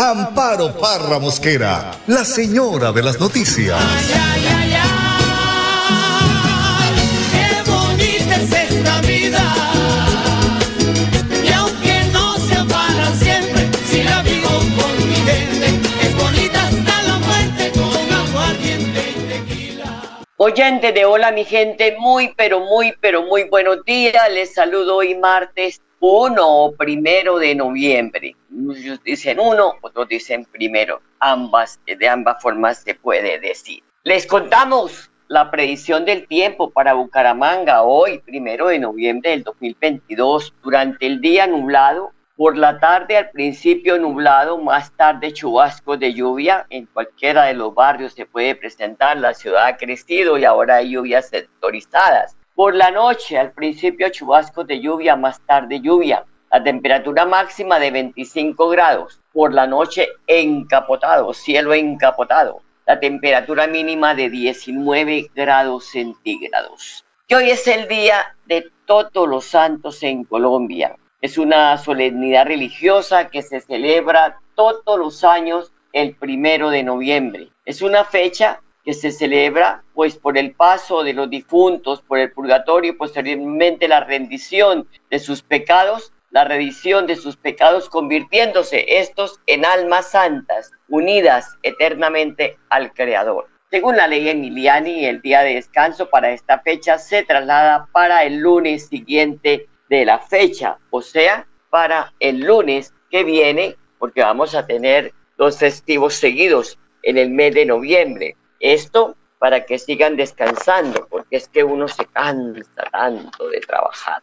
Amparo Parra Mosquera, la señora de las noticias. Ay, ay, ay, qué bonita es esta vida. Y aunque no sea para siempre, si la vivo con mi gente, es bonita hasta la muerte con aguardiente y tequila. Oyente de Hola mi gente, muy pero muy pero muy buenos días. Les saludo hoy martes 1 o primero de noviembre. Muchos dicen uno, otros dicen primero. Ambas, de ambas formas se puede decir. Les contamos la predicción del tiempo para Bucaramanga hoy, primero de noviembre del 2022, durante el día nublado, por la tarde al principio nublado, más tarde chubascos de lluvia. En cualquiera de los barrios se puede presentar. La ciudad ha crecido y ahora hay lluvias sectorizadas. Por la noche, al principio chubascos de lluvia, más tarde lluvia. La temperatura máxima de 25 grados. Por la noche encapotado, cielo encapotado. La temperatura mínima de 19 grados centígrados. Que hoy es el día de todos los santos en Colombia. Es una solemnidad religiosa que se celebra todos los años el primero de noviembre. Es una fecha que se celebra pues por el paso de los difuntos por el purgatorio y posteriormente la rendición de sus pecados, la redición de sus pecados convirtiéndose estos en almas santas, unidas eternamente al Creador. Según la ley Emiliani, el día de descanso para esta fecha se traslada para el lunes siguiente de la fecha, o sea, para el lunes que viene, porque vamos a tener dos festivos seguidos en el mes de noviembre. Esto para que sigan descansando, porque es que uno se cansa tanto de trabajar.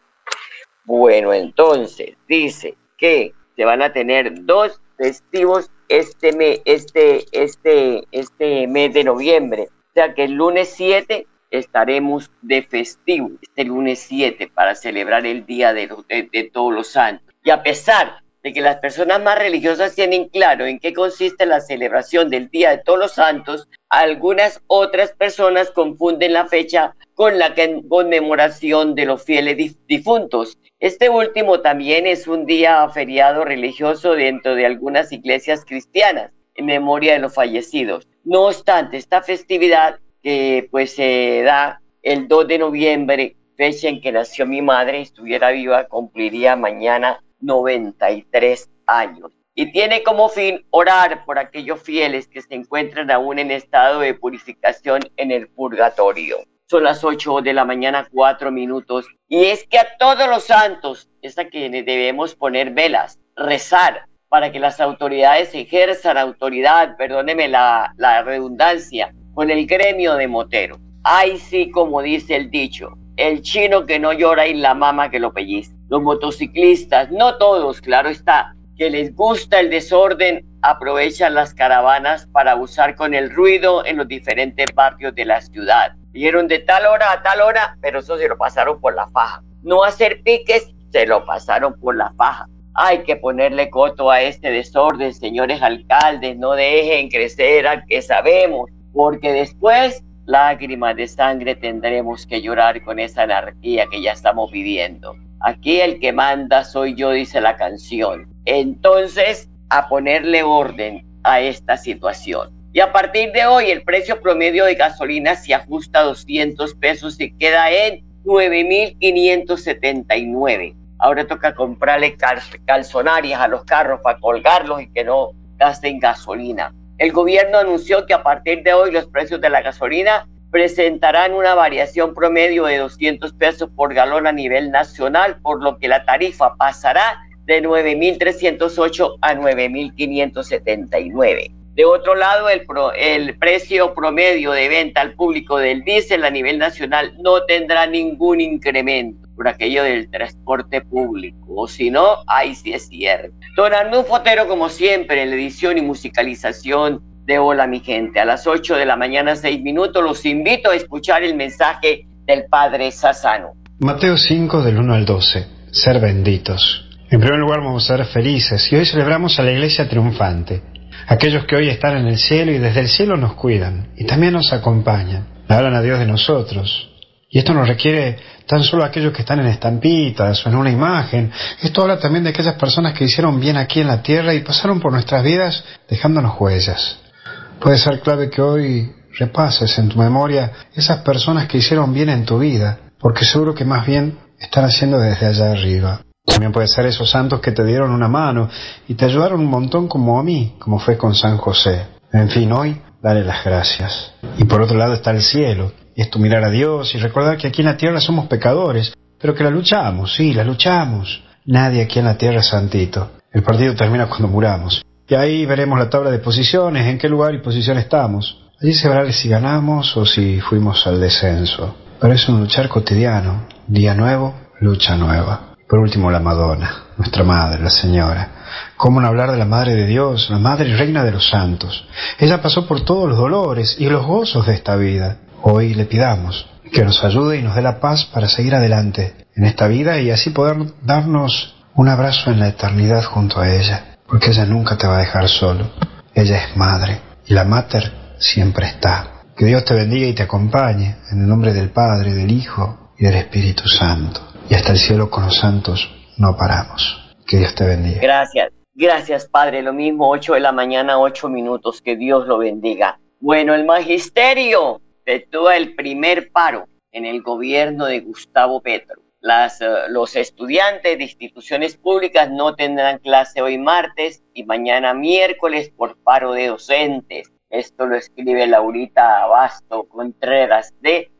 Bueno, entonces dice que se van a tener dos festivos este mes, este, este, este mes de noviembre. O sea que el lunes 7 estaremos de festivo, este lunes 7, para celebrar el Día de, de, de Todos los Santos. Y a pesar de que las personas más religiosas tienen claro en qué consiste la celebración del Día de Todos los Santos, algunas otras personas confunden la fecha con la conmemoración de los fieles difuntos. Este último también es un día feriado religioso dentro de algunas iglesias cristianas en memoria de los fallecidos. No obstante, esta festividad que pues se da el 2 de noviembre, fecha en que nació mi madre, estuviera viva, cumpliría mañana 93 años. Y tiene como fin orar por aquellos fieles que se encuentran aún en estado de purificación en el purgatorio. Son las 8 de la mañana, 4 minutos. Y es que a todos los santos es a quienes debemos poner velas, rezar para que las autoridades ejerzan autoridad, perdóneme la, la redundancia, con el gremio de moteros. Ay, sí, como dice el dicho, el chino que no llora y la mama que lo pellizca. Los motociclistas, no todos, claro está, que les gusta el desorden, aprovechan las caravanas para abusar con el ruido en los diferentes barrios de la ciudad. Vieron de tal hora a tal hora, pero eso se lo pasaron por la faja. No hacer piques, se lo pasaron por la faja. Hay que ponerle coto a este desorden, señores alcaldes, no dejen crecer al que sabemos, porque después lágrimas de sangre tendremos que llorar con esa anarquía que ya estamos viviendo. Aquí el que manda soy yo, dice la canción. Entonces, a ponerle orden a esta situación. Y a partir de hoy, el precio promedio de gasolina se ajusta a 200 pesos y queda en 9.579. Ahora toca comprarle calzonarias a los carros para colgarlos y que no gasten gasolina. El gobierno anunció que a partir de hoy los precios de la gasolina presentarán una variación promedio de 200 pesos por galón a nivel nacional, por lo que la tarifa pasará de 9.308 a 9.579. De otro lado, el, precio promedio de venta al público del diésel a nivel nacional no tendrá ningún incremento. Por aquello del transporte público, o si no, ahí sí es cierto. Don Arnulfo Fotero, como siempre, en la edición y musicalización de Hola mi gente. A las 8 de la mañana, 6 minutos, los invito a escuchar el mensaje del Padre Sassano. Mateo 5 del 1 al 12. Ser benditos. En primer lugar vamos a ser felices y hoy celebramos a la iglesia triunfante. Aquellos que hoy están en el cielo y desde el cielo nos cuidan y también nos acompañan. Hablan a Dios de nosotros. Y esto nos requiere tan solo aquellos que están en estampitas o en una imagen. Esto habla también de aquellas personas que hicieron bien aquí en la tierra y pasaron por nuestras vidas dejándonos huellas. Puede ser clave que hoy repases en tu memoria esas personas que hicieron bien en tu vida, porque seguro que más bien están haciendo desde allá arriba. También puede ser esos santos que te dieron una mano y te ayudaron un montón como a mí, como fue con San José. En fin, hoy dale las gracias. Y por otro lado está el cielo, y es mirar a Dios y recordar que aquí en la tierra somos pecadores, pero que la luchamos, sí, la luchamos. Nadie aquí en la tierra es santito. El partido termina cuando muramos. Y ahí veremos la tabla de posiciones, en qué lugar y posición estamos. Allí se verá si ganamos o si fuimos al descenso. Pero es un luchar cotidiano. Día nuevo, lucha nueva. Por último, la Madonna, nuestra Madre, la Señora. ¿Cómo no hablar de la Madre de Dios, la Madre y Reina de los Santos? Ella pasó por todos los dolores y los gozos de esta vida. Hoy le pidamos que nos ayude y nos dé la paz para seguir adelante en esta vida y así poder darnos un abrazo en la eternidad junto a ella porque ella nunca te va a dejar solo. Ella es madre y la mater siempre está. Que Dios te bendiga y te acompañe en el nombre del Padre, del Hijo y del Espíritu Santo. Y hasta el cielo con los santos no paramos. Que Dios te bendiga. Gracias, gracias Padre. Lo mismo, 8 de la mañana, 8 minutos. Que Dios lo bendiga. Bueno, el magisterio efectúa el primer paro en el gobierno de Gustavo Petro. Eh, los estudiantes de instituciones públicas no tendrán clase hoy martes y mañana miércoles por paro de docentes. Esto lo escribe Laurita Abasto Contreras de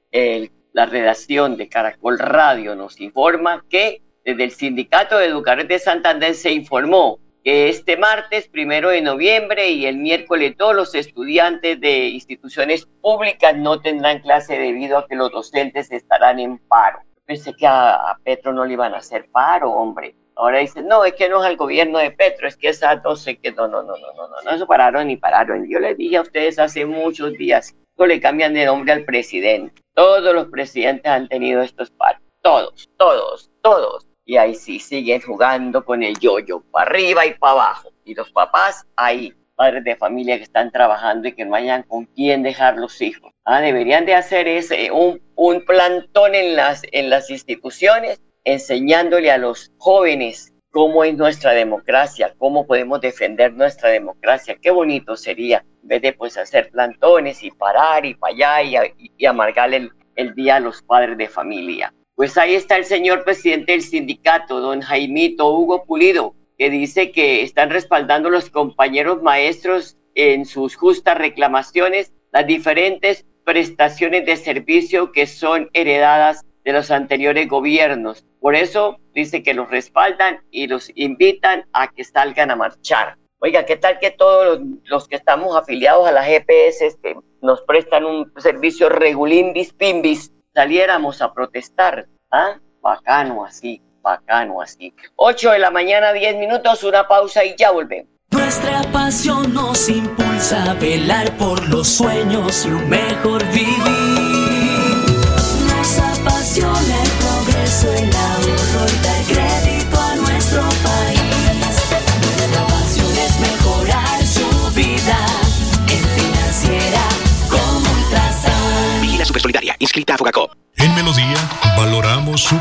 la redacción de Caracol Radio. Nos informa que desde el Sindicato de Educadores de Santander se informó este martes, primero de noviembre y el miércoles todos los estudiantes de instituciones públicas no tendrán clase debido a que los docentes estarán en paro pensé que a, Petro no le iban a hacer paro, hombre. Ahora dicen, no, es que no es el gobierno de Petro, es que esa no sé qué, no, no, no, no, no, no, no, eso pararon ni pararon. Yo les dije a ustedes hace muchos días, no le cambian de nombre al presidente. Todos los presidentes han tenido estos paros, todos, todos, todos. Y ahí sí siguen jugando con el yoyo, para arriba y para abajo. Y los papás ahí, padres de familia que están trabajando y que no hayan con quién dejar los hijos. Ah, deberían de hacer un, un plantón en las, en las instituciones, enseñándole a los jóvenes cómo es nuestra democracia, cómo podemos defender nuestra democracia. Qué bonito sería, en vez de pues hacer plantones y parar y para allá y, y, amargarle el, el día a los padres de familia. Pues ahí está el señor presidente del sindicato, don Jaimito Hugo Pulido, que dice que están respaldando los compañeros maestros en sus justas reclamaciones las diferentes prestaciones de servicio que son heredadas de los anteriores gobiernos. Por eso dice que los respaldan y los invitan a que salgan a marchar. Oiga, ¿qué tal que todos los, que estamos afiliados a la GPS que nos prestan un servicio regulimbis pimbis saliéramos a protestar? ¿Ah? Bacano así, bacano así. 8 de la mañana, 10 minutos, una pausa y ya volvemos. Nuestra pasión nos impulsa a velar por los sueños y un mejor vivir.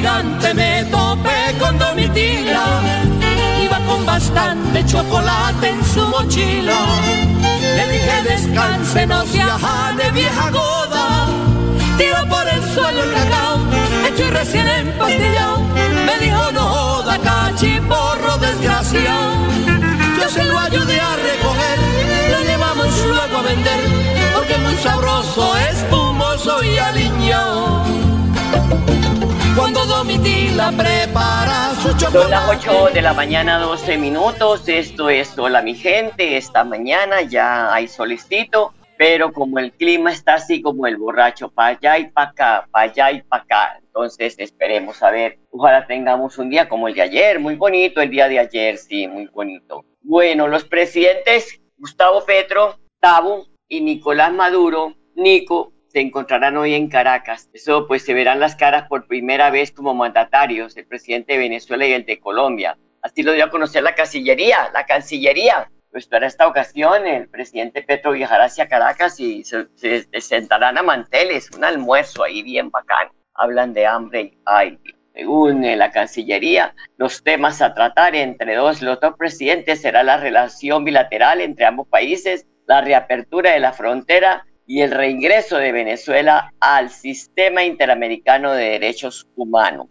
Gigante me topé con Domitila. Iba con bastante chocolate en su mochila. Le dije descanse, no se de vieja goda. Tira por el suelo el cacao, hecho y recién empastillado. Me dijo no joda, cachiporro desgraciado. Yo se lo ayudé a recoger, lo llevamos luego a vender, porque es muy sabroso, espumoso y aliñado cuando. Son las 8 de la mañana, 12 minutos. Esto es Hola mi gente. Esta mañana ya hay solicito, pero como el clima está así como el borracho, para allá y para acá, para allá y para acá. Entonces esperemos a ver. Ojalá tengamos un día como el de ayer, muy bonito el día de ayer, sí, muy bonito. Bueno, los presidentes Gustavo Petro, Tabu y Nicolás Maduro, Nico, se encontrarán hoy en Caracas. Eso pues se verán las caras por primera vez como mandatarios, el presidente de Venezuela y el de Colombia. Así lo dio a conocer la Cancillería, la Cancillería. Pues para esta ocasión el presidente Petro viajará hacia Caracas y se, sentarán a manteles, un almuerzo ahí bien bacán. Hablan de hambre y ay, según la Cancillería, los temas a tratar entre dos, los dos presidentes será la relación bilateral entre ambos países, la reapertura de la frontera y el reingreso de Venezuela al sistema interamericano de derechos humanos.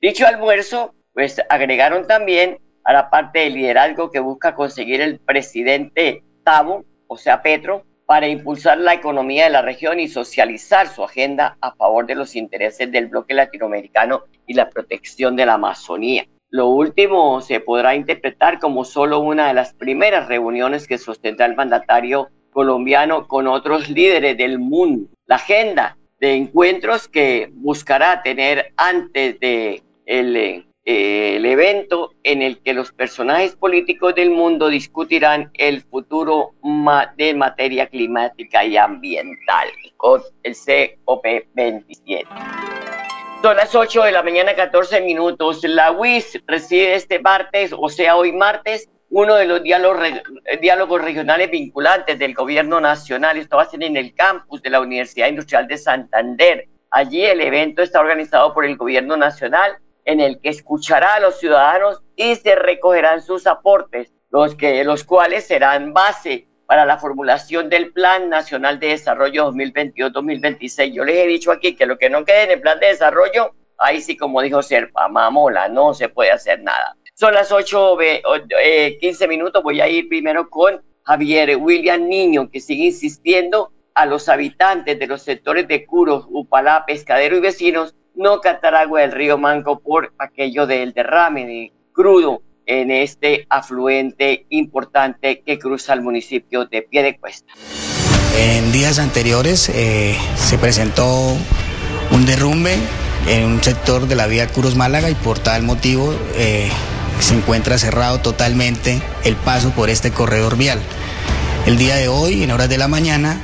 Dicho almuerzo, pues agregaron también a la parte del liderazgo que busca conseguir el presidente Tabo, o sea, Petro, para impulsar la economía de la región y socializar su agenda a favor de los intereses del bloque latinoamericano y la protección de la Amazonía. Lo último se podrá interpretar como solo una de las primeras reuniones que sostendrá el mandatario colombiano con otros líderes del mundo. La agenda de encuentros que buscará tener antes de el, eh, evento en el que los personajes políticos del mundo discutirán el futuro de materia climática y ambiental con el COP27. Son las 8 de la mañana, 14 minutos. La UIS recibe este martes, o sea, hoy martes, uno de los diálogos, regionales vinculantes del gobierno nacional. Esto va a ser en el campus de la Universidad Industrial de Santander. Allí el evento está organizado por el gobierno nacional en el que escuchará a los ciudadanos y se recogerán sus aportes, los, que, los cuales serán base para la formulación del Plan Nacional de Desarrollo 2022-2026. Yo les he dicho aquí que lo que no quede en el plan de desarrollo, ahí sí, como dijo Serpa, mamola, no se puede hacer nada. Son las 8, eh, 15 minutos. Voy a ir primero con Javier William Niño, que sigue insistiendo a los habitantes de los sectores de Curos, Upalá, Pescadero y vecinos no catar agua del río Manco por aquello del derrame de crudo en este afluente importante que cruza el municipio de Piedecuesta. En días anteriores eh, se presentó un derrumbe en un sector de la vía Curos Málaga y por tal motivo eh, se encuentra cerrado totalmente el paso por este corredor vial. El día de hoy, en horas de la mañana,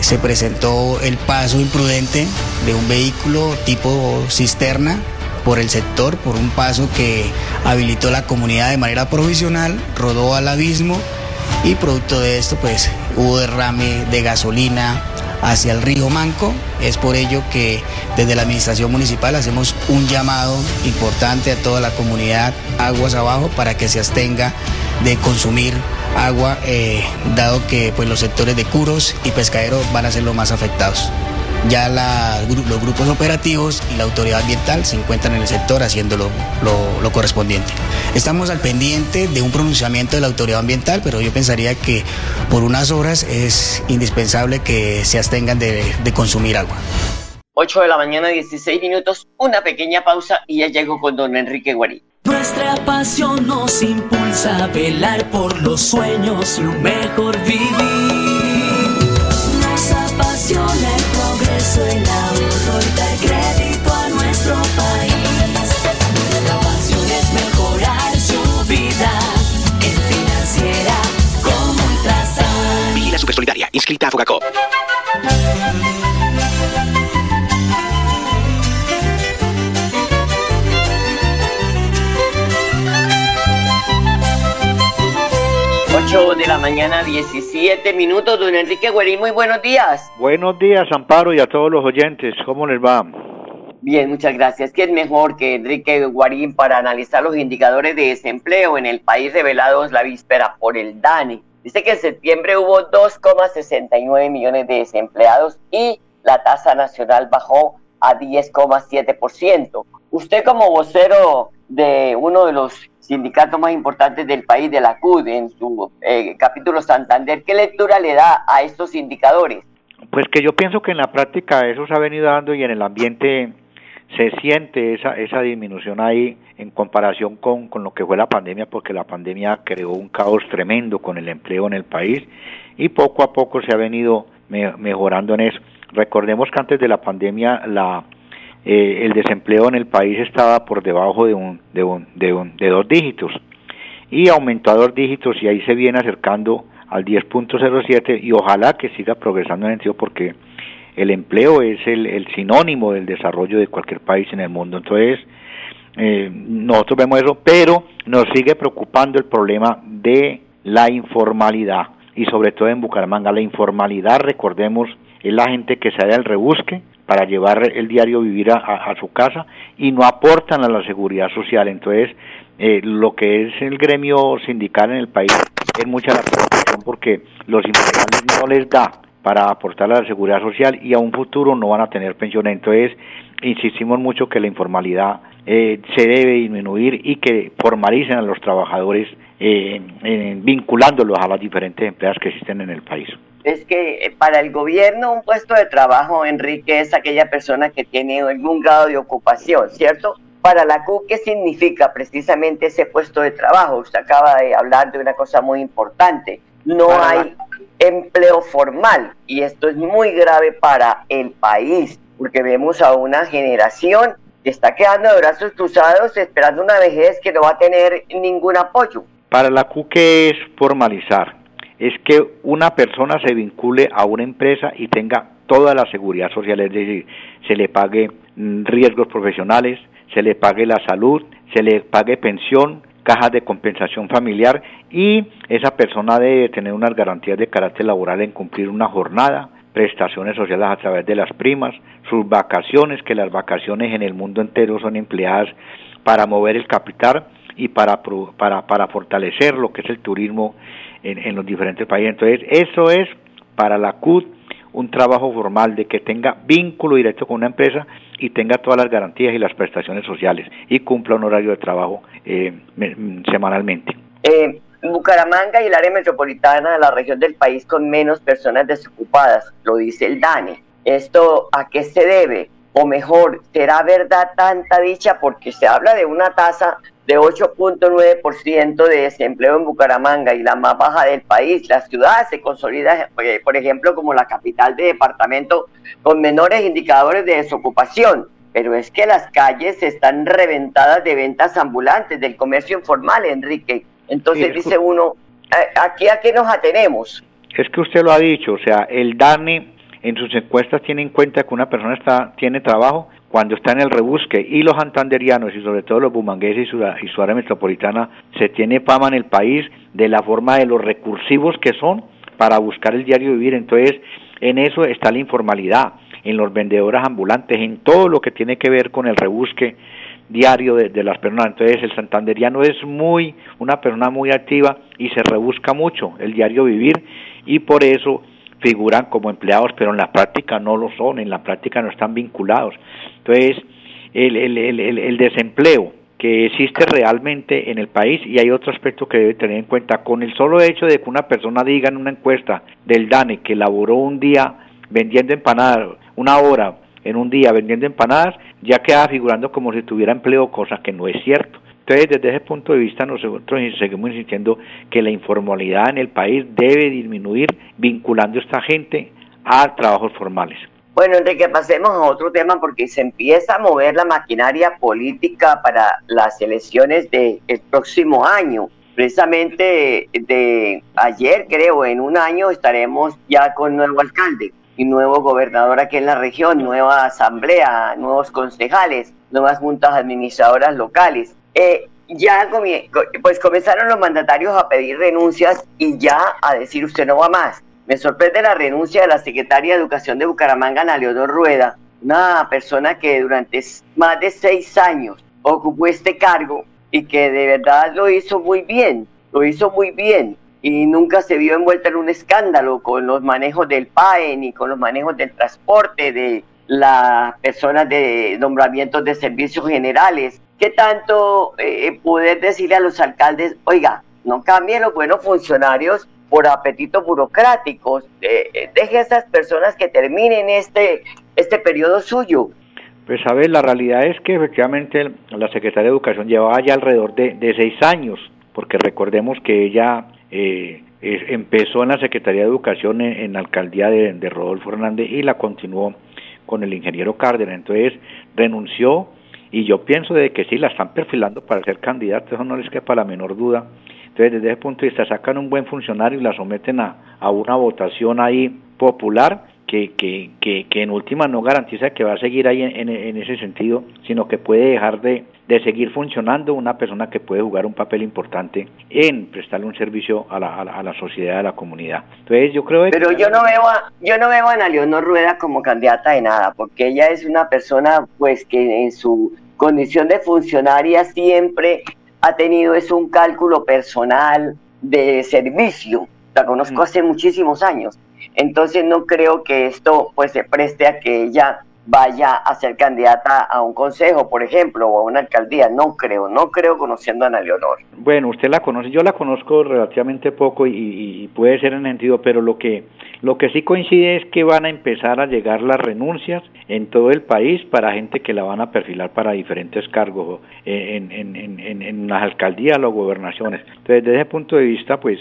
se presentó el paso imprudente de un vehículo tipo cisterna por el sector, por un paso que habilitó la comunidad de manera provisional, rodó al abismo y producto de esto pues hubo derrame de gasolina, hacia el río Manco. Es por ello que desde la Administración Municipal hacemos un llamado importante a toda la comunidad aguas abajo para que se abstenga de consumir agua, eh, dado que pues, los sectores de curos y pescaderos van a ser los más afectados. Ya los grupos operativos y la autoridad ambiental se encuentran en el sector haciendo lo, lo, correspondiente. Estamos al pendiente de un pronunciamiento de la autoridad ambiental, pero yo pensaría que por unas horas es indispensable que se abstengan de, de consumir agua. 8 de la mañana, 16 minutos, una pequeña pausa y ya llego con don Enrique Guarí. Nuestra pasión nos impulsa a velar por los sueños y un mejor vivir. Inscrita a Fogacop. 8 de la mañana, 17 minutos. Don Enrique Guarín, muy buenos días. Buenos días, Amparo, y a todos los oyentes. ¿Cómo les va? Bien, muchas gracias. ¿Qué es mejor que Enrique Guarín para analizar los indicadores de desempleo en el país revelados la víspera por el DANE? Dice que en septiembre hubo 2,69 millones de desempleados y la tasa nacional bajó a 10,7%. Usted como vocero de uno de los sindicatos más importantes del país, de la CUD, en su eh, capítulo Santander, ¿qué lectura le da a estos indicadores? Pues que yo pienso que en la práctica eso se ha venido dando y en el ambiente se siente esa, esa disminución ahí en comparación con, con lo que fue la pandemia, porque la pandemia creó un caos tremendo con el empleo en el país y poco a poco se ha venido mejorando en eso. Recordemos que antes de la pandemia la eh, el desempleo en el país estaba por debajo de, un, de, un, de, un, de dos dígitos y aumentó a dos dígitos y ahí se viene acercando al 10.07 y ojalá que siga progresando en el sentido porque el empleo es el, el, sinónimo del desarrollo de cualquier país en el mundo. Entonces, eh, nosotros vemos eso, pero nos sigue preocupando el problema de la informalidad y sobre todo en Bucaramanga. La informalidad, recordemos, es la gente que sale al rebusque para llevar el diario vivir a, su casa y no aportan a la seguridad social. Entonces, eh, lo que es el gremio sindical en el país es mucha la preocupación porque los informales no les da para aportar a la seguridad social y a un futuro no van a tener pensiones. Entonces, insistimos mucho que la informalidad eh, se debe disminuir y que formalicen a los trabajadores eh, vinculándolos a las diferentes empresas que existen en el país es que eh, para el gobierno un puesto de trabajo, Enrique, es aquella persona que tiene algún grado de ocupación, ¿cierto? Para la CUP, ¿qué significa precisamente ese puesto de trabajo? Usted acaba de hablar de una cosa muy importante. No hay empleo formal y esto es muy grave para el país, porque vemos a una generación está quedando de brazos cruzados esperando una vejez que no va a tener ningún apoyo. Para la ¿qué es formalizar? es que una persona se vincule a una empresa y tenga toda la seguridad social, es decir, se le pague mm, riesgos profesionales, se le pague la salud, se le pague pensión, cajas de compensación familiar y esa persona debe tener unas garantías de carácter laboral en cumplir una jornada, prestaciones sociales a través de las primas, sus vacaciones, que las vacaciones en el mundo entero son empleadas para mover el capital y para, para, para fortalecer lo que es el turismo en, los diferentes países. Entonces, eso es para la CUT un trabajo formal de que tenga vínculo directo con una empresa y tenga todas las garantías y las prestaciones sociales y cumpla un horario de trabajo eh, semanalmente. Eh, Bucaramanga y el área metropolitana de la región del país con menos personas desocupadas, lo dice el DANE. ¿Esto a qué se debe? O mejor, ¿será verdad tanta dicha? Porque se habla de una tasa de 8.9% de desempleo en Bucaramanga y la más baja del país. La ciudad se consolida, eh, por ejemplo, como la capital de departamento con menores indicadores de desocupación. Pero es que las calles están reventadas de ventas ambulantes, del comercio informal, Enrique. Entonces dice uno, ¿aquí a qué nos atenemos? Es que usted lo ha dicho, o sea, el DANE en sus encuestas tiene en cuenta que una persona está, tiene trabajo cuando está en el rebusque y los santanderianos y sobre todo los bumangueses y su, y su área metropolitana se tiene fama en el país de la forma de los recursivos que son para buscar el diario vivir. Entonces, en eso está la informalidad, en los vendedores ambulantes, en todo lo que tiene que ver con el rebusque diario de, las personas. Entonces el santanderiano es muy, una persona muy activa y se rebusca mucho el diario vivir y por eso figuran como empleados, pero en la práctica no lo son, en la práctica no están vinculados. Entonces, el, el, el, el desempleo que existe realmente en el país y hay otro aspecto que debe tener en cuenta, con el solo hecho de que una persona diga en una encuesta del DANE que laboró un día vendiendo empanadas, una hora en un día vendiendo empanadas, ya queda figurando como si tuviera empleo, cosa que no es cierto. Entonces, desde ese punto de vista, nosotros seguimos insistiendo que la informalidad en el país debe disminuir vinculando a esta gente a trabajos formales. Bueno, Enrique, pasemos a otro tema porque se empieza a mover la maquinaria política para las elecciones del próximo año. Precisamente de ayer, creo, en un año estaremos ya con nuevo alcalde y nuevo gobernador aquí en la región, nueva asamblea, nuevos concejales, nuevas juntas administradoras locales. Eh, ya pues comenzaron los mandatarios a pedir renuncias y ya a decir usted no va más. Me sorprende la renuncia de la secretaria de Educación de Bucaramanga, Ana Leodor Rueda, una persona que durante más de seis años ocupó este cargo y que de verdad lo hizo muy bien, lo hizo muy bien y nunca se vio envuelta en un escándalo con los manejos del PAE ni con los manejos del transporte de las personas de nombramientos de servicios generales. ¿Qué tanto eh, poder decirle a los alcaldes, oiga, no cambien los buenos funcionarios por apetitos burocráticos, eh, eh, deje a esas personas que terminen este, este periodo suyo? Pues a ver, la realidad es que efectivamente la Secretaría de Educación llevaba ya alrededor de, seis años, porque recordemos que ella eh, empezó en la Secretaría de Educación en, la alcaldía de, Rodolfo Hernández y la continuó con el ingeniero Cárdenas. Entonces renunció y yo pienso de que sí, la están perfilando para ser candidata, eso no les quepa la menor duda. Entonces, desde ese punto de vista, sacan un buen funcionario y la someten a, a una votación ahí popular que, que, que, que, en última no garantiza que va a seguir ahí en, en, ese sentido, sino que puede dejar de, de, seguir funcionando una persona que puede jugar un papel importante en prestarle un servicio a la, a la, sociedad, a la comunidad. Entonces yo creo Pero yo no veo a, yo no veo a Ana Leonor Rueda como candidata de nada, porque ella es una persona pues que en su condición de funcionaria siempre ha tenido es un cálculo personal de servicio. La conozco mm. hace muchísimos años entonces no creo que esto pues se preste a que ella vaya a ser candidata a un consejo, por ejemplo, o a una alcaldía. No creo, no creo conociendo a Ana Leonor. Bueno, usted la conoce, yo la conozco relativamente poco y, puede ser en sentido, pero lo que, lo que sí coincide es que van a empezar a llegar las renuncias en todo el país para gente que la van a perfilar para diferentes cargos en, en, en, las alcaldías o gobernaciones. Entonces, desde ese punto de vista, pues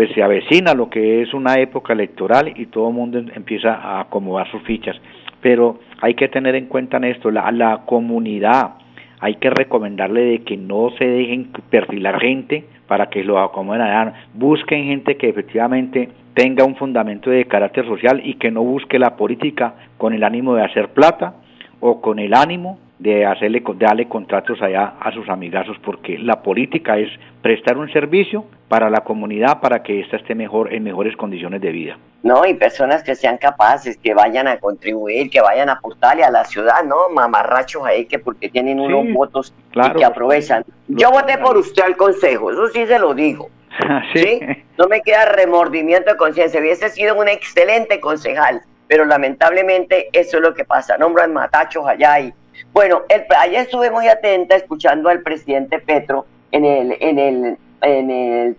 pues se avecina lo que es una época electoral y todo el mundo empieza a acomodar sus fichas. Pero hay que tener en cuenta en esto, la, la comunidad, hay que recomendarle de que no se dejen perfilar gente para que lo acomoden. Busquen gente que efectivamente tenga un fundamento de carácter social y que no busque la política con el ánimo de hacer plata o con el ánimo de hacerle de darle contratos allá a sus amigazos porque la política es prestar un servicio para la comunidad para que ésta esté mejor en mejores condiciones de vida. No, y personas que sean capaces, que vayan a contribuir, que vayan a aportarle a la ciudad, no mamarrachos ahí que porque tienen unos votos y que aprovechan. Yo voté por usted al consejo, eso sí se lo digo. ¿sí? No me queda remordimiento de conciencia, hubiese sido un excelente concejal, pero lamentablemente eso es lo que pasa, nombran matachos allá y bueno, el, ayer estuve muy atenta escuchando al presidente Petro en el, en el, en el,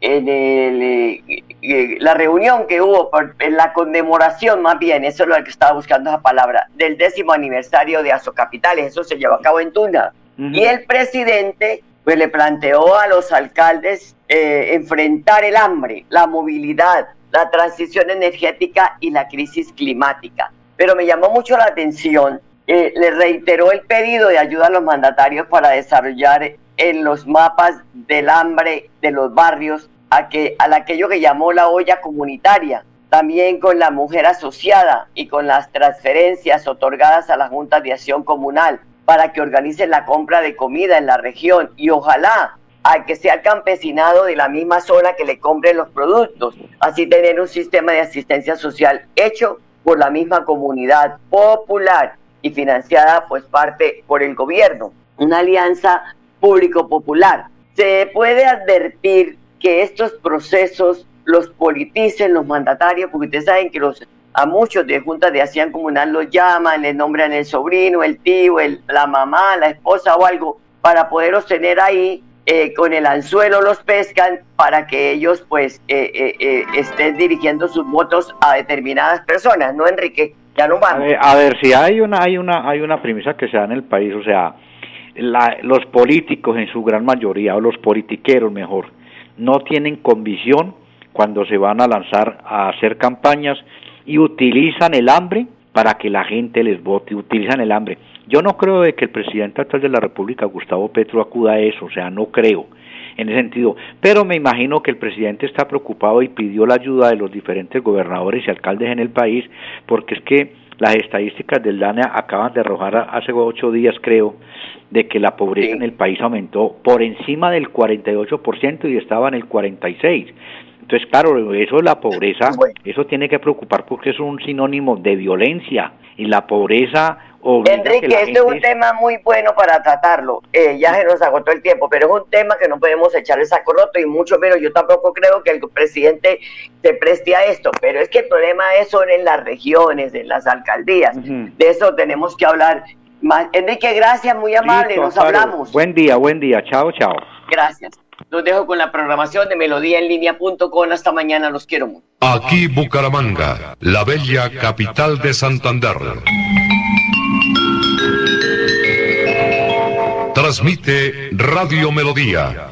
En, el, eh, eh, la reunión que hubo, en la conmemoración más bien, eso es lo que estaba buscando esa palabra, del décimo aniversario de Azocapitales, eso se llevó a cabo en Tuna. Y el presidente pues le planteó a los alcaldes eh, enfrentar el hambre, la movilidad, la transición energética y la crisis climática. Pero me llamó mucho la atención eh, le reiteró el pedido de ayuda a los mandatarios para desarrollar en los mapas del hambre de los barrios a, que, a aquello que llamó la olla comunitaria, también con la mujer asociada y con las transferencias otorgadas a la Junta de Acción Comunal para que organicen la compra de comida en la región. Y ojalá a que sea el campesinado de la misma zona que le compre los productos, así tener un sistema de asistencia social hecho por la misma comunidad popular y financiada pues parte por el gobierno, una alianza público-popular. Se puede advertir que estos procesos los politicen los mandatarios, porque ustedes saben que los a muchos de juntas de acción comunal los llaman, les nombran el sobrino, el tío, el, la mamá, la esposa o algo, para poder obtener ahí eh, con el anzuelo los pescan para que ellos pues eh, eh, estén dirigiendo sus votos a determinadas personas, ¿no, Enrique? A ver, si hay una, hay una, hay una premisa que se da en el país, o sea, los políticos en su gran mayoría, o los politiqueros mejor, no tienen convicción cuando se van a lanzar a hacer campañas y utilizan el hambre para que la gente les vote, utilizan el hambre. Yo no creo de que el presidente actual de la República, Gustavo Petro, acuda a eso, o sea, no creo en ese sentido. Pero me imagino que el presidente está preocupado y pidió la ayuda de los diferentes gobernadores y alcaldes en el país, porque es que las estadísticas del DANE acaban de arrojar hace ocho días, creo, de que la pobreza en el país aumentó por encima del 48% y estaba en el 46%. Entonces, claro, eso es la pobreza, eso tiene que preocupar porque es un sinónimo de violencia y la pobreza Enrique, este es un tema muy bueno para tratarlo. Eh, ya se nos agotó el tiempo, pero es un tema que no podemos echar el saco roto y mucho menos. Yo tampoco creo que el presidente se preste a esto, pero es que el problema es son en las regiones, en las alcaldías. De eso tenemos que hablar. Más. Enrique, gracias, muy amable, nos hablamos. Buen día, buen día, chao, chao. Gracias. Los dejo con la programación de melodíaenlínea.com. Hasta mañana, los quiero mucho. Aquí Bucaramanga, la bella capital de Santander. Transmite Radio Melodía